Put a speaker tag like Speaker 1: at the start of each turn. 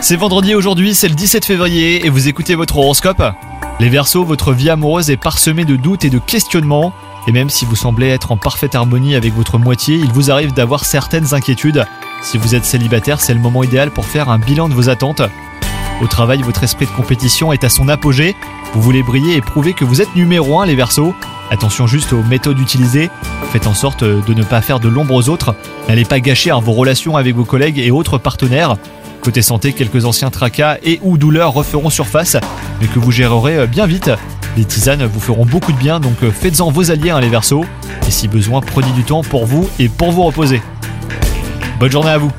Speaker 1: C'est vendredi aujourd'hui, c'est le 17 février et vous écoutez votre horoscope Les Verseaux, votre vie amoureuse est parsemée de doutes et de questionnements. Et même si vous semblez être en parfaite harmonie avec votre moitié, il vous arrive d'avoir certaines inquiétudes. Si vous êtes célibataire, c'est le moment idéal pour faire un bilan de vos attentes. Au travail, votre esprit de compétition est à son apogée. Vous voulez briller et prouver que vous êtes numéro 1 les Verseaux. Attention juste aux méthodes utilisées. Faites en sorte de ne pas faire de l'ombre aux autres. N'allez pas gâcher hein, vos relations avec vos collègues et autres partenaires. Côté santé, quelques anciens tracas et ou douleurs referont surface, mais que vous gérerez bien vite. Les tisanes vous feront beaucoup de bien, donc faites-en vos alliés hein, les Verseaux. Et si besoin, prenez du temps pour vous et pour vous reposer. Bonne journée à vous